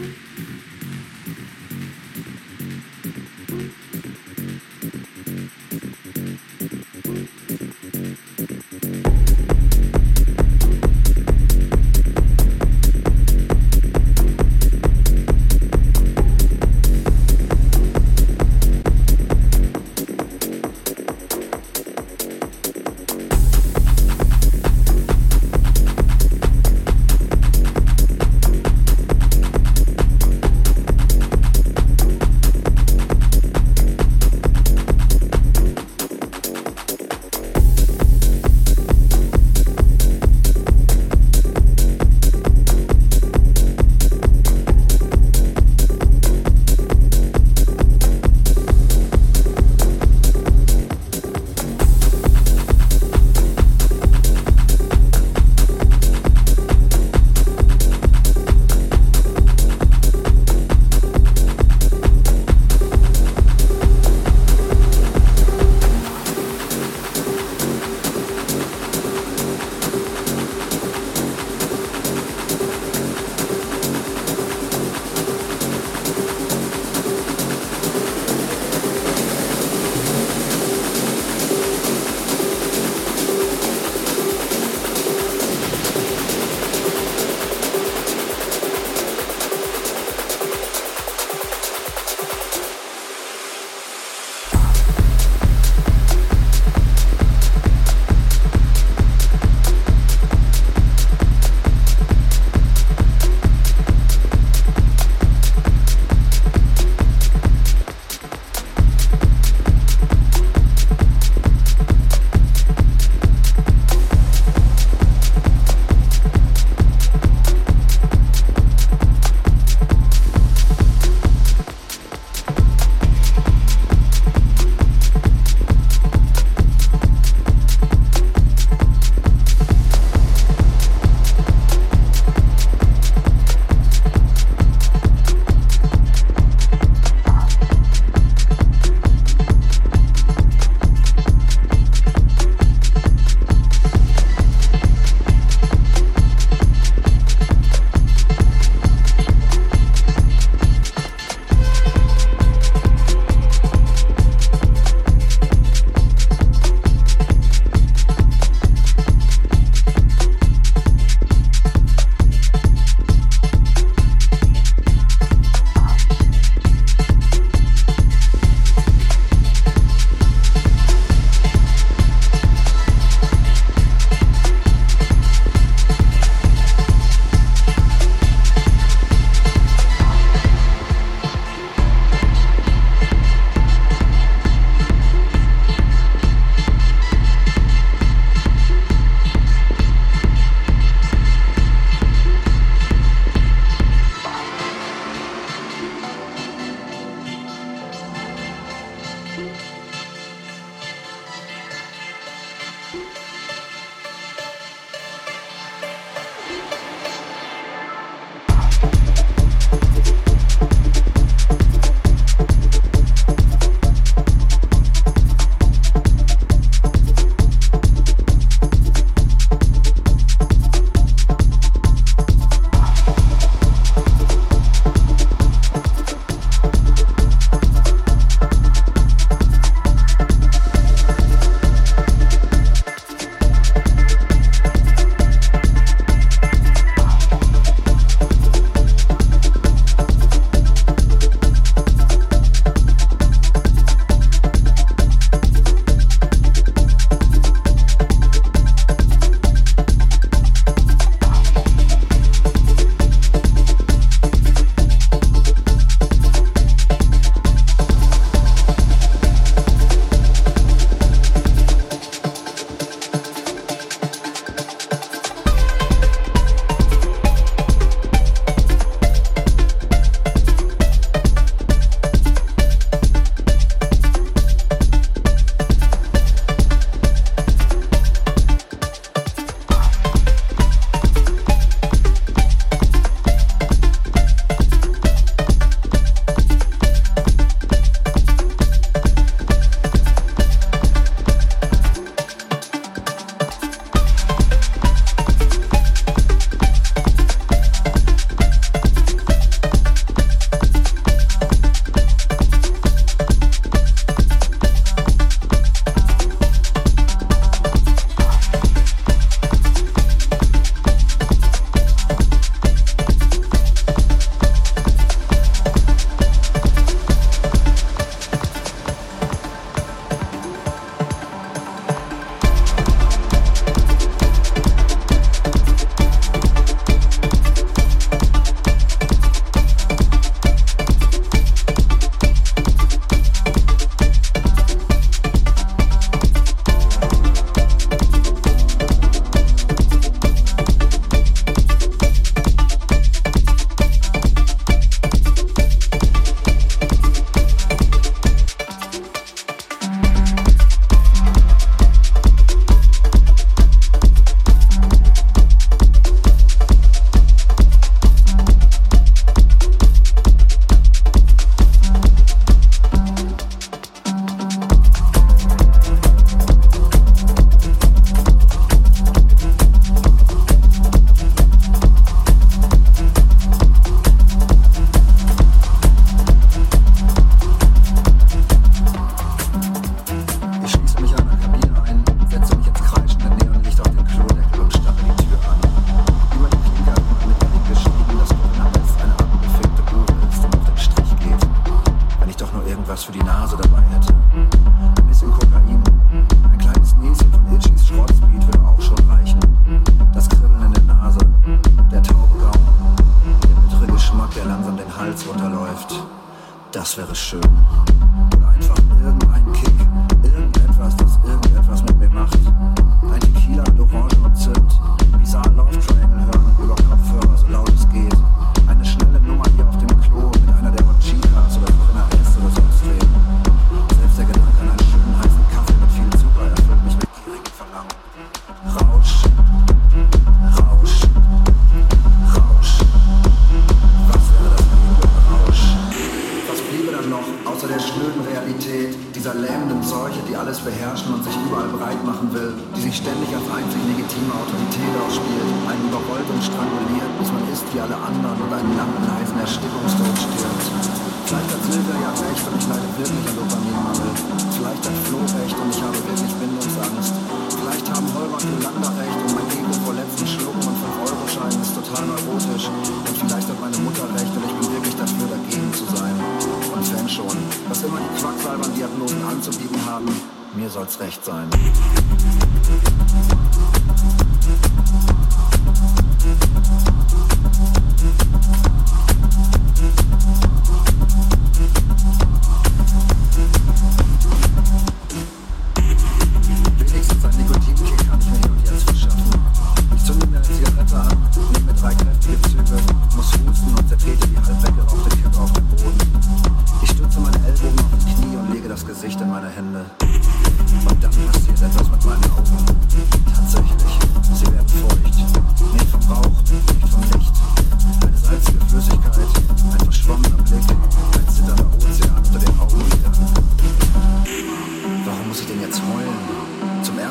Mm-hmm.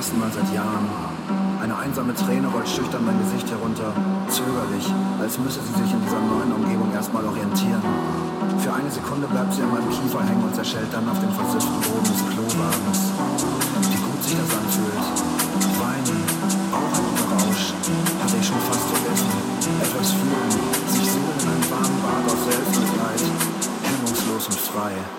ersten Mal seit Jahren. Eine einsame Träne rollt schüchtern mein Gesicht herunter, zögerlich, als müsse sie sich in dieser neuen Umgebung erstmal orientieren. Für eine Sekunde bleibt sie an meinem Kiefer hängen und zerschellt dann auf dem versifften Boden des Klowagens. Wie gut sich das anfühlt. Weinen, auch ein Rausch, hatte ich schon fast vergessen. Etwas fühlen, sich so in einem warmen Bad aus Selbstmitleid, hemmungslos und frei.